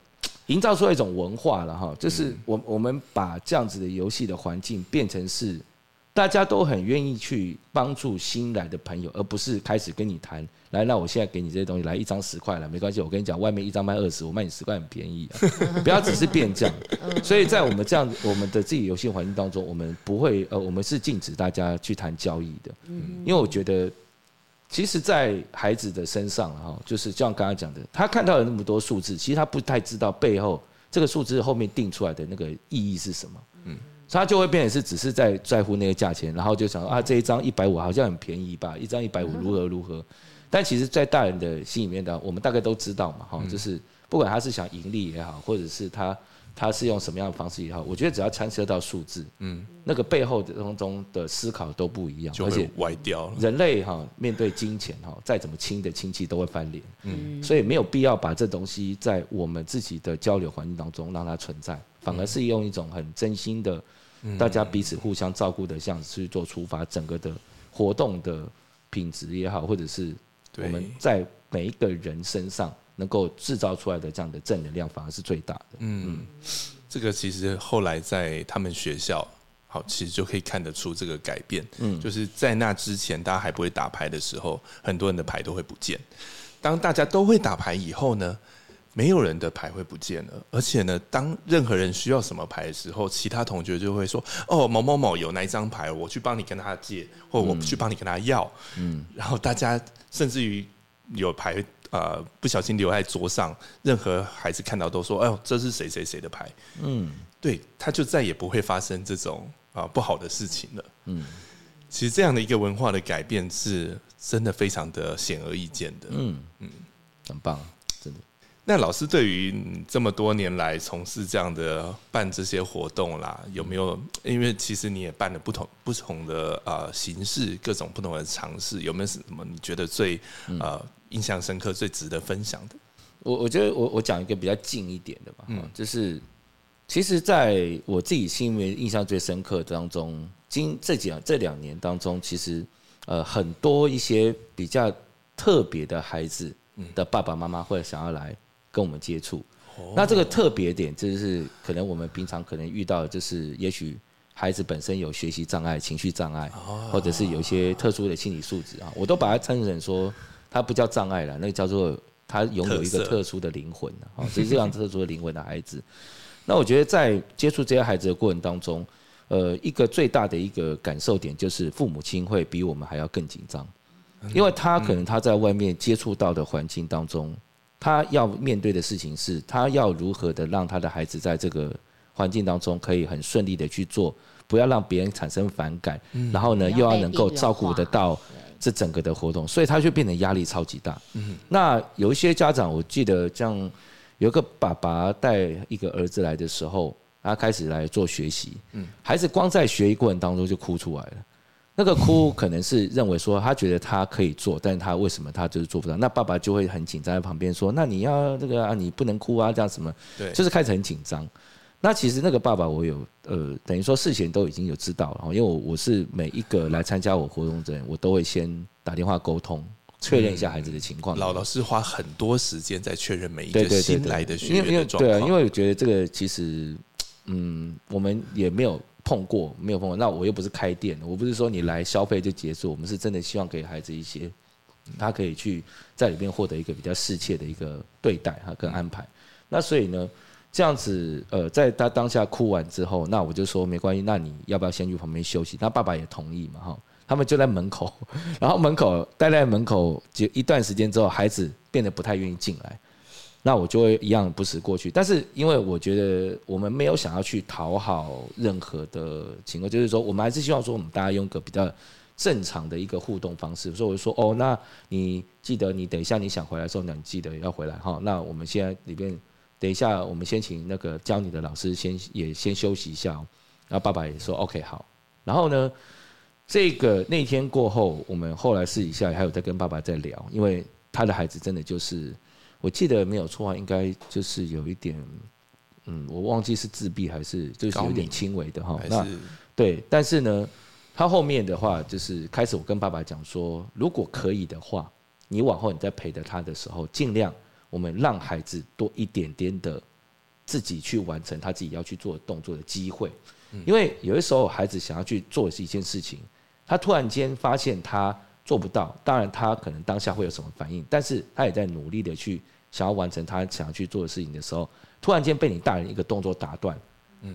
营造出来一种文化了哈，就是我我们把这样子的游戏的环境变成是。大家都很愿意去帮助新来的朋友，而不是开始跟你谈。来，那我现在给你这些东西，来一张十块了，没关系。我跟你讲，外面一张卖二十，我卖你十块很便宜。[LAUGHS] 不要只是变这样。所以在我们这样我们的自己游戏环境当中，我们不会呃，我们是禁止大家去谈交易的。因为我觉得，其实，在孩子的身上哈，就是像刚刚讲的，他看到了那么多数字，其实他不太知道背后这个数字后面定出来的那个意义是什么。嗯。他就会变成是只是在在乎那个价钱，然后就想啊这一张一百五好像很便宜吧，一张一百五如何如何？但其实，在大人的心里面的，我们大概都知道嘛，哈，就是不管他是想盈利也好，或者是他他是用什么样的方式也好，我觉得只要牵涉到数字，嗯，那个背后的当中的思考都不一样，而且歪掉了。人类哈面对金钱哈，再怎么亲的亲戚都会翻脸，嗯，所以没有必要把这东西在我们自己的交流环境当中让它存在，反而是用一种很真心的。大家彼此互相照顾的，像去做出发，整个的活动的品质也好，或者是我们在每一个人身上能够制造出来的这样的正能量，反而是最大的。嗯，这个其实后来在他们学校，好，其实就可以看得出这个改变。嗯，就是在那之前，大家还不会打牌的时候，很多人的牌都会不见。当大家都会打牌以后呢？没有人的牌会不见了，而且呢，当任何人需要什么牌的时候，其他同学就会说：“哦，某某某有那一张牌，我去帮你跟他借，或我去帮你跟他要。”嗯，然后大家甚至于有牌呃不小心留在桌上，任何孩子看到都说：“哦，这是谁谁谁的牌。”嗯，对，他就再也不会发生这种啊不好的事情了。嗯，其实这样的一个文化的改变是真的非常的显而易见的。嗯嗯，很棒。那老师对于这么多年来从事这样的办这些活动啦，有没有？因为其实你也办了不同不同的呃形式，各种不同的尝试，有没有什么你觉得最呃印象深刻、最值得分享的？我我觉得我我讲一个比较近一点的吧，嗯，就是其实在我自己心里面印象最深刻当中，今这几这两年当中，其实呃很多一些比较特别的孩子的爸爸妈妈会想要来。跟我们接触，那这个特别点就是可能我们平常可能遇到，就是也许孩子本身有学习障碍、情绪障碍，或者是有一些特殊的心理素质啊，我都把它称成说，它不叫障碍了，那个叫做他拥有一个特殊的灵魂啊，是这样特殊的灵魂的孩子。那我觉得在接触这些孩子的过程当中，呃，一个最大的一个感受点就是父母亲会比我们还要更紧张，因为他可能他在外面接触到的环境当中，他要面对的事情是他要如何的让他的孩子在这个环境当中可以很顺利的去做，不要让别人产生反感，然后呢又要能够照顾得到这整个的活动，所以他就变得压力超级大。那有一些家长，我记得像。有个爸爸带一个儿子来的时候，他开始来做学习，嗯，孩子光在学习过程当中就哭出来了。那个哭可能是认为说他觉得他可以做，但是他为什么他就是做不到？那爸爸就会很紧张在旁边说：“那你要这个啊，你不能哭啊，这样什么？”对，就是开始很紧张。那其实那个爸爸我有呃，等于说事前都已经有知道了，因为我我是每一个来参加我活动的人，我都会先打电话沟通。确认一下孩子的情况。老老师花很多时间在确认每一个新来的学员的状况。对啊，因为我觉得这个其实，嗯，我们也没有碰过，没有碰过。那我又不是开店，我不是说你来消费就结束。我们是真的希望给孩子一些，他可以去在里面获得一个比较适切的一个对待哈跟安排。那所以呢，这样子呃，在他当下哭完之后，那我就说没关系，那你要不要先去旁边休息？他爸爸也同意嘛哈。他们就在门口，[LAUGHS] 然后门口待在门口就一段时间之后，孩子变得不太愿意进来，那我就会一样不时过去。但是因为我觉得我们没有想要去讨好任何的情况，就是说我们还是希望说我们大家用个比较正常的一个互动方式。所以我就说哦，那你记得你等一下你想回来的时候，你记得要回来哈。那我们现在里边等一下，我们先请那个教你的老师先也先休息一下。然后爸爸也说 OK 好。然后呢？这个那天过后，我们后来私底下还有在跟爸爸在聊，因为他的孩子真的就是，我记得没有错啊，应该就是有一点，嗯，我忘记是自闭还是就是有点轻微的哈。那对，但是呢，他后面的话就是开始我跟爸爸讲说，如果可以的话，你往后你在陪着他的时候，尽量我们让孩子多一点点的自己去完成他自己要去做动作的机会，因为有的时候孩子想要去做一件事情。他突然间发现他做不到，当然他可能当下会有什么反应，但是他也在努力的去想要完成他想要去做的事情的时候，突然间被你大人一个动作打断，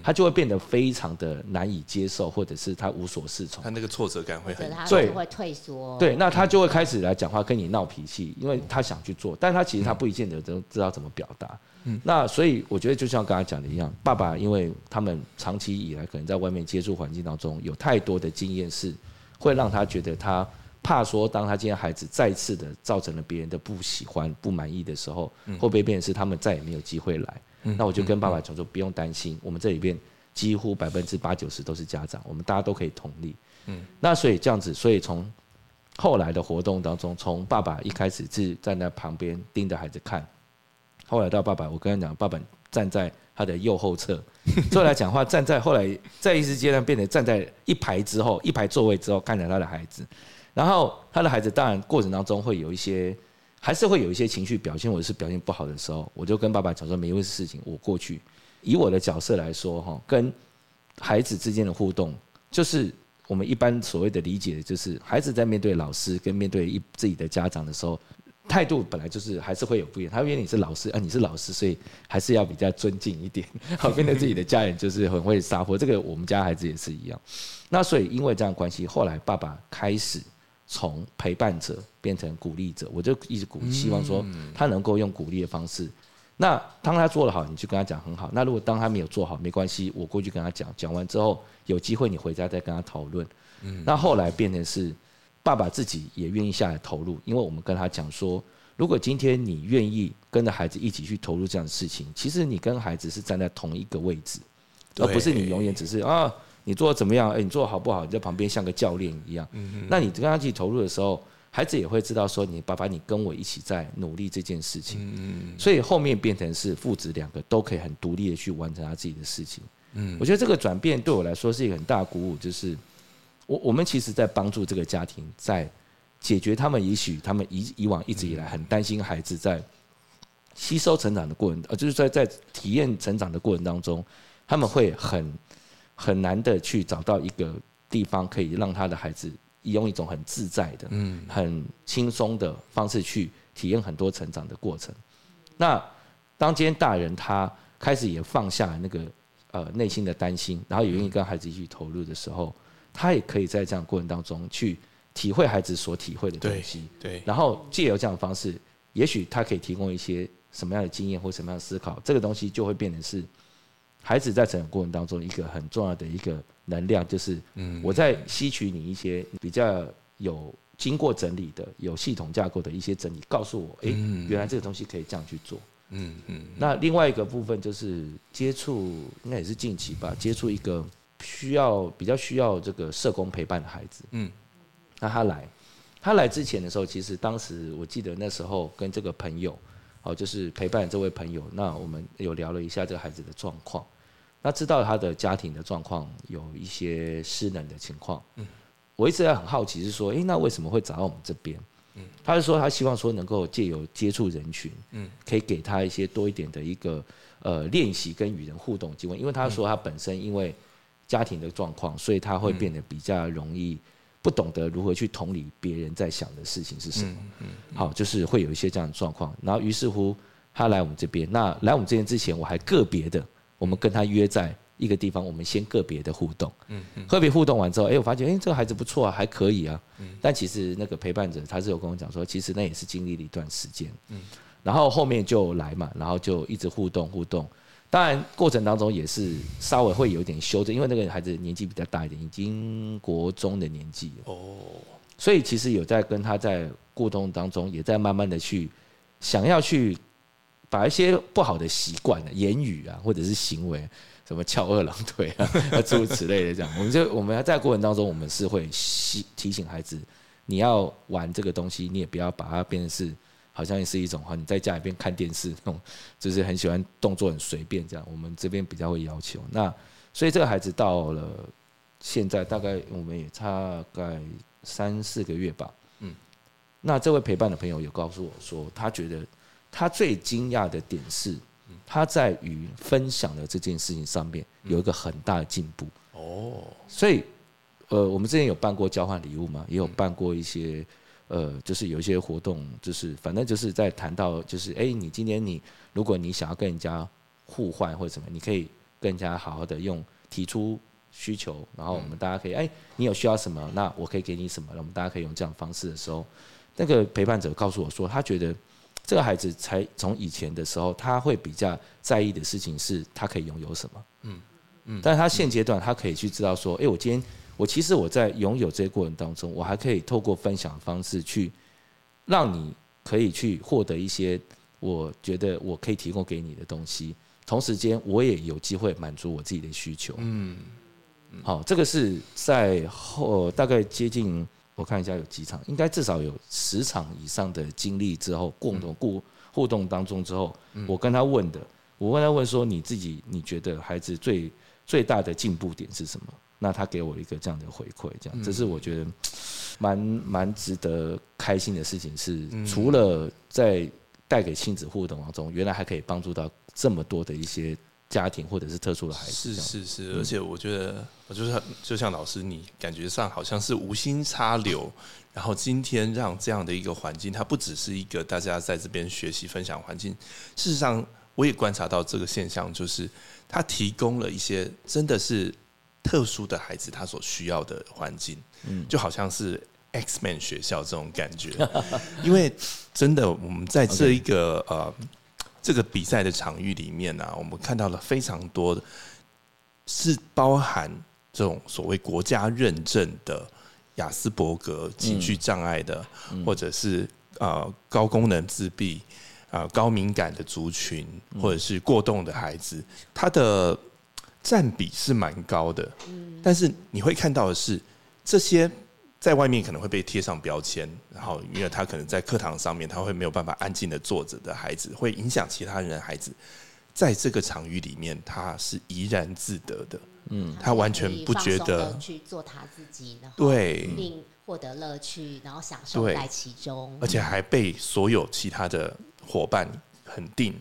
他就会变得非常的难以接受，或者是他无所适从。他那个挫折感会很，对，会退缩。对，那他就会开始来讲话跟你闹脾气，因为他想去做，但他其实他不一见得都知道怎么表达。嗯，那所以我觉得就像刚才讲的一样，爸爸因为他们长期以来可能在外面接触环境当中有太多的经验是。会让他觉得他怕说，当他今天孩子再次的造成了别人的不喜欢、不满意的时候，会不会变成是他们再也没有机会来？那我就跟爸爸讲说，不用担心，我们这里边几乎百分之八九十都是家长，我们大家都可以同理。嗯，那所以这样子，所以从后来的活动当中，从爸爸一开始是站在旁边盯着孩子看，后来到爸爸，我跟他讲，爸爸站在。他的右后侧，[LAUGHS] 后来讲话站在后来在一时阶段变成站在一排之后一排座位之后看着他的孩子，然后他的孩子当然过程当中会有一些还是会有一些情绪表现或者是表现不好的时候，我就跟爸爸讲说没有事情，我过去以我的角色来说哈，跟孩子之间的互动就是我们一般所谓的理解就是孩子在面对老师跟面对一自己的家长的时候。态度本来就是还是会有不一样，他因为你是老师，啊，你是老师，所以还是要比较尊敬一点。好，面对自己的家人就是很会撒泼，这个我们家孩子也是一样。那所以因为这样关系，后来爸爸开始从陪伴者变成鼓励者，我就一直鼓希望说他能够用鼓励的方式。那当他做得好，你就跟他讲很好。那如果当他没有做好，没关系，我过去跟他讲，讲完之后有机会你回家再跟他讨论。那后来变成是。爸爸自己也愿意下来投入，因为我们跟他讲说，如果今天你愿意跟着孩子一起去投入这样的事情，其实你跟孩子是站在同一个位置，而不是你永远只是啊，你做的怎么样？哎，你做的好不好？你在旁边像个教练一样。嗯那你跟他一起投入的时候，孩子也会知道说，你爸爸你跟我一起在努力这件事情。嗯所以后面变成是父子两个都可以很独立的去完成他自己的事情。嗯。我觉得这个转变对我来说是一个很大鼓舞，就是。我我们其实，在帮助这个家庭，在解决他们也许他们以以往一直以来很担心孩子在吸收成长的过程，呃，就是在在体验成长的过程当中，他们会很很难的去找到一个地方可以让他的孩子用一种很自在的、嗯，很轻松的方式去体验很多成长的过程。那当今天大人他开始也放下那个呃内心的担心，然后也愿意跟孩子一起投入的时候，他也可以在这样过程当中去体会孩子所体会的东西，对，然后借由这样的方式，也许他可以提供一些什么样的经验或什么样的思考，这个东西就会变成是孩子在成长过程当中一个很重要的一个能量，就是我在吸取你一些比较有经过整理的、有系统架构的一些整理，告诉我，哎，原来这个东西可以这样去做。嗯嗯。那另外一个部分就是接触，应该也是近期吧，接触一个需要比较需要这个社工陪伴的孩子。嗯。那他来，他来之前的时候，其实当时我记得那时候跟这个朋友。哦，就是陪伴这位朋友，那我们有聊了一下这个孩子的状况，那知道他的家庭的状况有一些失能的情况。嗯，我一直在很好奇，是说，诶，那为什么会找到我们这边？嗯，他是说他希望说能够借由接触人群，嗯，可以给他一些多一点的一个呃练习跟与人互动机会，因为他说他本身因为家庭的状况，所以他会变得比较容易。不懂得如何去同理别人在想的事情是什么，好，就是会有一些这样的状况。然后于是乎，他来我们这边。那来我们这边之前，我还个别的，我们跟他约在一个地方，我们先个别的互动。嗯嗯。个别互动完之后，哎，我发现，哎，这个孩子不错啊，还可以啊。嗯。但其实那个陪伴者，他是有跟我讲说，其实那也是经历了一段时间。嗯。然后后面就来嘛，然后就一直互动互动。当然，过程当中也是稍微会有点修正，因为那个孩子年纪比较大一点，已经国中的年纪哦，所以其实有在跟他在互动当中，也在慢慢的去想要去把一些不好的习惯、言语啊，或者是行为，什么翘二郎腿啊，诸如此类的这样，我们就我们在过程当中，我们是会提提醒孩子，你要玩这个东西，你也不要把它变成是。好像也是一种哈，你在家里边看电视那种，就是很喜欢动作很随便这样。我们这边比较会要求。那所以这个孩子到了现在大概我们也大概三四个月吧。嗯。那这位陪伴的朋友有告诉我说，他觉得他最惊讶的点是，他在于分享的这件事情上面有一个很大的进步。哦。所以呃，我们之前有办过交换礼物嘛，也有办过一些。呃，就是有一些活动，就是反正就是在谈到，就是哎，你今天你如果你想要跟人家互换或者什么，你可以跟人家好好的用提出需求，然后我们大家可以哎，你有需要什么，那我可以给你什么，我们大家可以用这样方式的时候，那个陪伴者告诉我说，他觉得这个孩子才从以前的时候，他会比较在意的事情是他可以拥有什么，嗯嗯，但是他现阶段他可以去知道说，哎，我今天。我其实我在拥有这些过程当中，我还可以透过分享的方式去，让你可以去获得一些我觉得我可以提供给你的东西，同时间我也有机会满足我自己的需求。嗯，好，这个是在后大概接近我看一下有几场，应该至少有十场以上的经历之后，共同互互动当中之后，我跟他问的，我问他问说你自己你觉得孩子最最大的进步点是什么？那他给我一个这样的回馈，这样这是我觉得蛮蛮值得开心的事情。是除了在带给亲子互动当中，原来还可以帮助到这么多的一些家庭或者是特殊的孩子。是是是，而且我觉得，我就是就像老师，你感觉上好像是无心插柳，然后今天让这样的一个环境，它不只是一个大家在这边学习分享环境。事实上，我也观察到这个现象，就是它提供了一些真的是。特殊的孩子，他所需要的环境，嗯，就好像是 X Man 学校这种感觉。[LAUGHS] 因为真的，我们在这一个呃这个比赛的场域里面呢，我们看到了非常多的，是包含这种所谓国家认证的雅斯伯格情绪障碍的，或者是呃高功能自闭啊高敏感的族群，或者是过动的孩子，他的。占比是蛮高的，但是你会看到的是，这些在外面可能会被贴上标签，然后因为他可能在课堂上面他会没有办法安静的坐着的孩子，会影响其他人的孩子，在这个场域里面他是怡然自得的，嗯，他完全不觉得去做他自己，对，并获得乐趣，然后享受在其中，而且还被所有其他的伙伴肯定。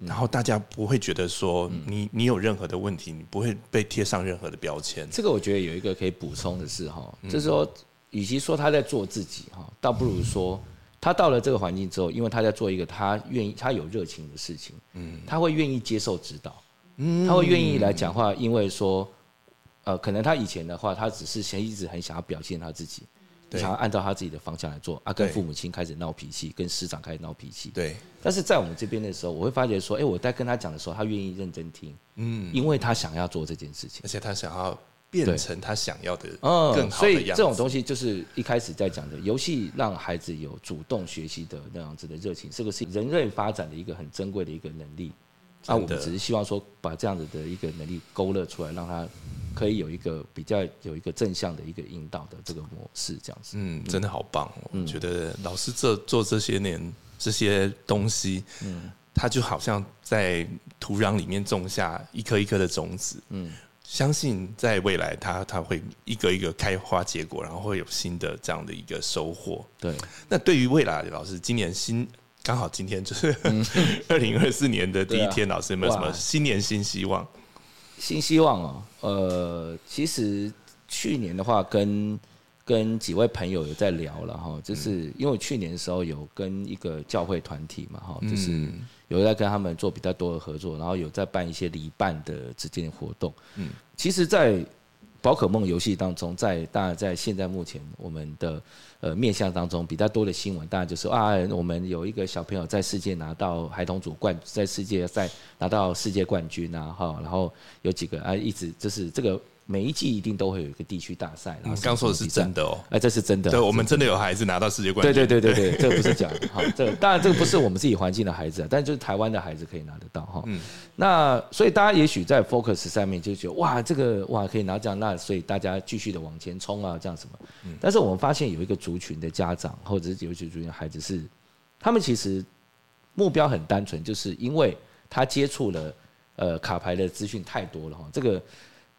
然后大家不会觉得说你你有任何的问题，你不会被贴上任何的标签。这个我觉得有一个可以补充的是哈，就是说，与其说他在做自己哈，倒不如说他到了这个环境之后，因为他在做一个他愿意、他有热情的事情，嗯，他会愿意接受指导，嗯，他会愿意来讲话，因为说，呃，可能他以前的话，他只是想一直很想要表现他自己。想要按照他自己的方向来做啊，跟父母亲开始闹脾气，跟师长开始闹脾气。对，但是在我们这边的时候，我会发觉说，哎，我在跟他讲的时候，他愿意认真听，嗯，因为他想要做这件事情，而且他想要变成他想要的嗯更好的样子。所以这种东西就是一开始在讲的游戏，让孩子有主动学习的那样子的热情，这个是人类发展的一个很珍贵的一个能力。那我们只是希望说，把这样子的一个能力勾勒出来，让他。可以有一个比较有一个正向的一个引导的这个模式，这样子。嗯，真的好棒！我觉得老师这做这些年这些东西，嗯，他就好像在土壤里面种下一颗一颗的种子，嗯，相信在未来他他会一个一个开花结果，然后会有新的这样的一个收获。对，那对于未来老师，今年新刚好今天就是 [LAUGHS] 二零二四年的第一天，老师有没有什么新年新希望？新希望哦，呃，其实去年的话，跟跟几位朋友有在聊了哈，就是因为去年的时候有跟一个教会团体嘛哈，就是有在跟他们做比较多的合作，然后有在办一些礼办的之间的活动。嗯，其实，在宝可梦游戏当中，在大家在现在目前我们的呃面向当中比较多的新闻，大家就是啊，我们有一个小朋友在世界拿到孩童组冠，在世界赛拿到世界冠军啊，哈，然后有几个啊，一直就是这个。每一季一定都会有一个地区大赛。你刚说的是真的哦，哎，这是真的。对，我们真的有孩子拿到世界冠军。对对对对对，[LAUGHS] 这个不是假的。哈，这当然这个不是我们自己环境的孩子，但就是台湾的孩子可以拿得到哈。嗯。那所以大家也许在 focus 上面就觉得哇，这个哇可以拿这样，那所以大家继续的往前冲啊，这样什么？嗯。但是我们发现有一个族群的家长，或者是有一族群的孩子是，他们其实目标很单纯，就是因为他接触了呃卡牌的资讯太多了哈，这个。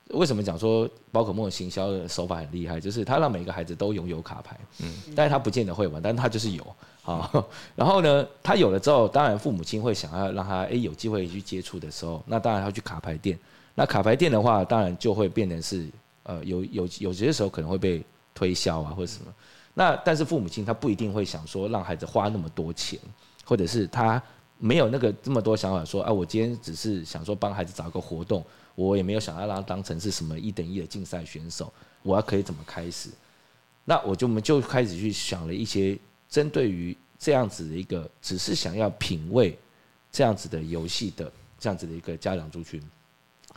为什么讲说宝可梦行销的手法很厉害？就是他让每个孩子都拥有卡牌，嗯，但是他不见得会玩，但是他就是有啊。[LAUGHS] 然后呢，他有了之后，当然父母亲会想要让他哎有机会去接触的时候，那当然要去卡牌店。那卡牌店的话，当然就会变成是呃有有有些时候可能会被推销啊或者什么。那但是父母亲他不一定会想说让孩子花那么多钱，或者是他没有那个这么多想法说啊，我今天只是想说帮孩子找一个活动。我也没有想要让他当成是什么一等一的竞赛选手，我要可以怎么开始？那我就我们就开始去想了一些针对于这样子的一个只是想要品味这样子的游戏的这样子的一个家长族群，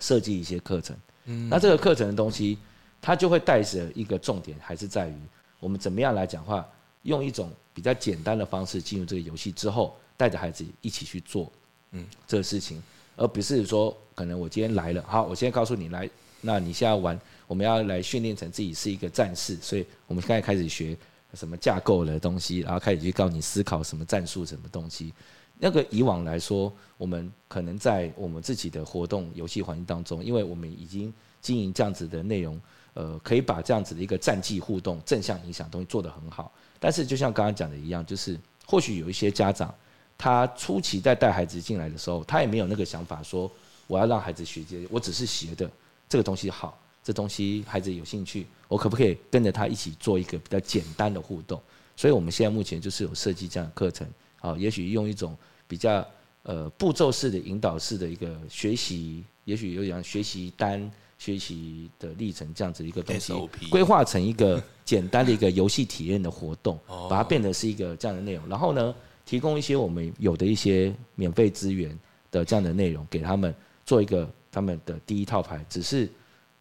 设计一些课程。嗯，那这个课程的东西，它就会带着一个重点，还是在于我们怎么样来讲话，用一种比较简单的方式进入这个游戏之后，带着孩子一起去做，嗯，这个事情。而不是说，可能我今天来了，好，我现在告诉你来，那你现在玩，我们要来训练成自己是一个战士，所以我们现在开始学什么架构的东西，然后开始去告你思考什么战术什么东西。那个以往来说，我们可能在我们自己的活动游戏环境当中，因为我们已经经营这样子的内容，呃，可以把这样子的一个战绩互动正向影响东西做得很好。但是就像刚刚讲的一样，就是或许有一些家长。他初期在带孩子进来的时候，他也没有那个想法，说我要让孩子学这些，我只是学的这个东西好，这东西孩子有兴趣，我可不可以跟着他一起做一个比较简单的互动？所以我们现在目前就是有设计这样的课程，好，也许用一种比较呃步骤式的引导式的一个学习，也许有点学习单、学习的历程这样子一个东西，规划成一个简单的一个游戏体验的活动，把它变得是一个这样的内容，然后呢？提供一些我们有的一些免费资源的这样的内容给他们做一个他们的第一套牌，只是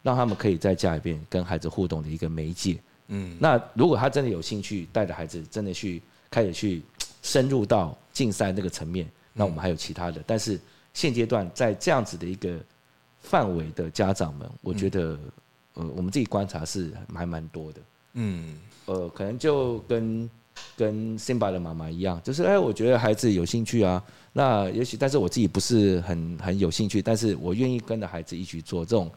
让他们可以在家里边跟孩子互动的一个媒介。嗯，那如果他真的有兴趣，带着孩子真的去开始去深入到竞赛那个层面，那我们还有其他的。但是现阶段在这样子的一个范围的家长们，我觉得呃，我们自己观察是还蛮多的。嗯，呃，可能就跟。跟 Simba 的妈妈一样，就是哎，我觉得孩子有兴趣啊，那也许，但是我自己不是很很有兴趣，但是我愿意跟着孩子一起做这种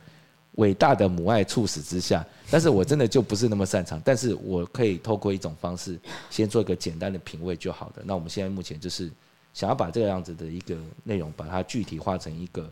伟大的母爱促使之下，但是我真的就不是那么擅长，但是我可以透过一种方式，先做一个简单的品味就好的。那我们现在目前就是想要把这个样子的一个内容，把它具体化成一个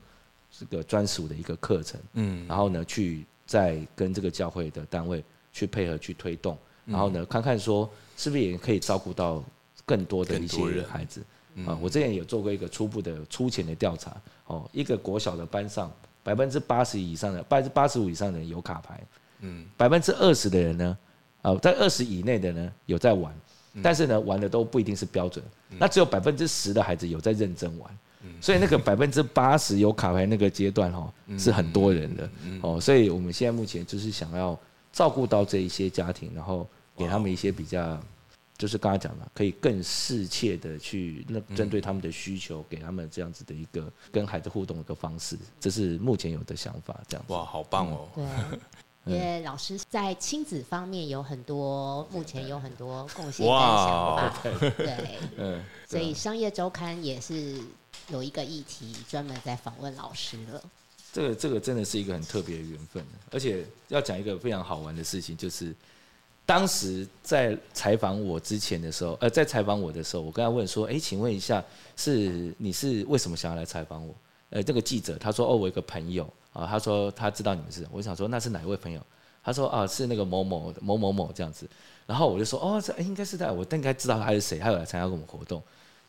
这个专属的一个课程，嗯，然后呢，去再跟这个教会的单位去配合去推动，然后呢，看看说是不是也可以照顾到更多的一些孩子啊。我之前有做过一个初步的粗浅的调查，哦，一个国小的班上，百分之八十以上的，百分之八十五以上的人有卡牌，嗯，百分之二十的人呢，啊，在二十以内的呢有在玩。但是呢，玩的都不一定是标准，那只有百分之十的孩子有在认真玩，所以那个百分之八十有卡牌那个阶段哈，是很多人的哦，所以我们现在目前就是想要照顾到这一些家庭，然后给他们一些比较，就是刚才讲的，可以更适切的去那针对他们的需求，给他们这样子的一个跟孩子互动的一个方式，这是目前有的想法，这样哇，好棒哦。对。[LAUGHS] 因为老师在亲子方面有很多，目前有很多贡献跟想法，对，[LAUGHS] 嗯，所以商业周刊也是有一个议题专门在访问老师了。这个这个真的是一个很特别的缘分，而且要讲一个非常好玩的事情，就是当时在采访我之前的时候，呃，在采访我的时候，我跟他问说：“哎，请问一下，是你是为什么想要来采访我？”呃，这个记者他说：“哦，我有个朋友。”啊，他说他知道你们是，我想说那是哪一位朋友？他说啊，是那个某某某某某这样子。然后我就说哦，这应该是他，我应该知道他是谁，他有来参加我们活动。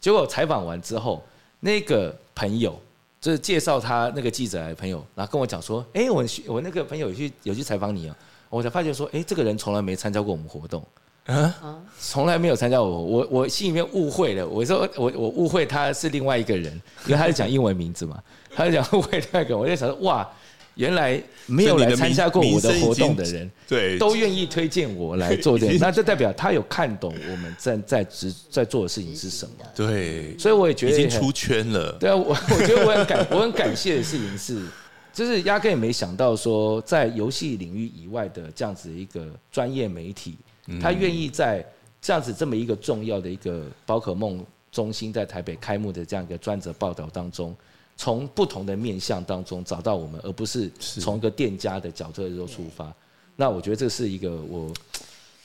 结果采访完之后，那个朋友就是介绍他那个记者来的朋友，然后跟我讲说，哎，我我那个朋友有去有去采访你啊，我才发觉说，哎，这个人从来没参加过我们活动。啊，[LAUGHS] 从来没有参加我，我我心里面误会了。我说我我误会他是另外一个人，因为他是讲英文名字嘛，他是讲误会那个。我就想说，哇，原来没有来参加过我的活动的人，对，都愿意推荐我来做这个，那就代表他有看懂我们在在直在做的事情是什么。对，所以我也觉得已经出圈了。对啊，我我觉得我很感我很感谢的事情是，就是压根也没想到说，在游戏领域以外的这样子一个专业媒体。他愿意在这样子这么一个重要的一个宝可梦中心在台北开幕的这样一个专责报道当中，从不同的面向当中找到我们，而不是从一个店家的角度做出发。那我觉得这是一个我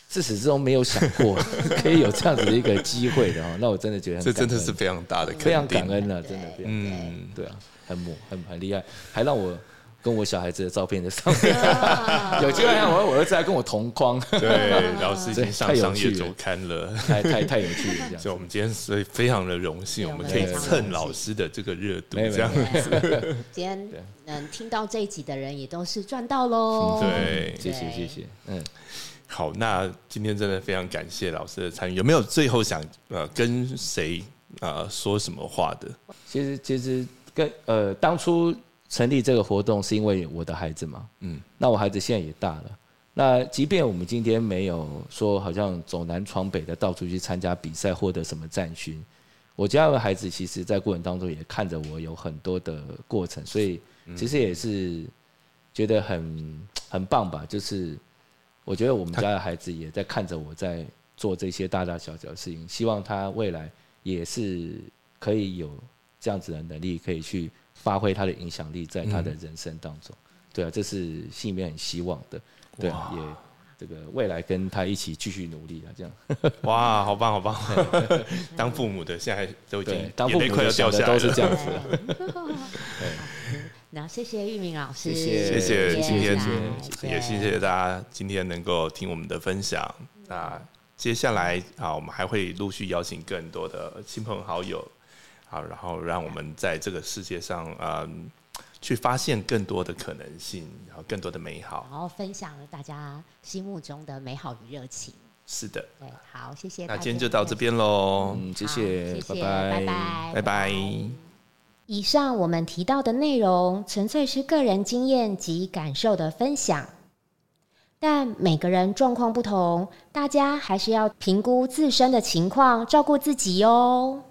自始至终没有想过可以有这样子的一个机会的哦。那我真的觉得这真的是非常大的，非常感恩了，真的非常嗯，对啊，很猛，很很厉害，还让我。跟我小孩子的照片在上面，[LAUGHS] 有机会我我儿子还跟我同框。对，老师已经上商业周刊了，太太太有趣了。所以，我们今天是非常的荣幸，我们可以蹭老师的这个热度，这样子。今天能听到这一集的人也都是赚到喽。对，谢谢谢谢。嗯，好，那今天真的非常感谢老师的参与。有没有最后想呃跟谁啊说什么话的？其实其实跟呃当初。成立这个活动是因为我的孩子嘛，嗯，那我孩子现在也大了，那即便我们今天没有说好像走南闯北的到处去参加比赛获得什么战勋，我家的孩子其实在过程当中也看着我有很多的过程，所以其实也是觉得很很棒吧，就是我觉得我们家的孩子也在看着我在做这些大大小小的事情，希望他未来也是可以有这样子的能力，可以去。发挥他的影响力在他的人生当中，对啊，这是心里面很希望的，对啊，也这个未来跟他一起继续努力啊，这样。[LAUGHS] 哇，好棒好棒！[LAUGHS] 当父母的现在都已经当父母的小的都是这样子。[LAUGHS] 那谢谢玉明老师，谢谢今天也谢谢大家今天能够听我们的分享。那接下来啊，我们还会陆续邀请更多的亲朋好友。好，然后让我们在这个世界上，嗯，去发现更多的可能性，然后更多的美好，然后分享了大家心目中的美好与热情。是的，对，好，谢谢。那今天就到这边喽，嗯，谢谢，拜拜，拜拜，拜拜。以上我们提到的内容，纯粹是个人经验及感受的分享，但每个人状况不同，大家还是要评估自身的情况，照顾自己哦。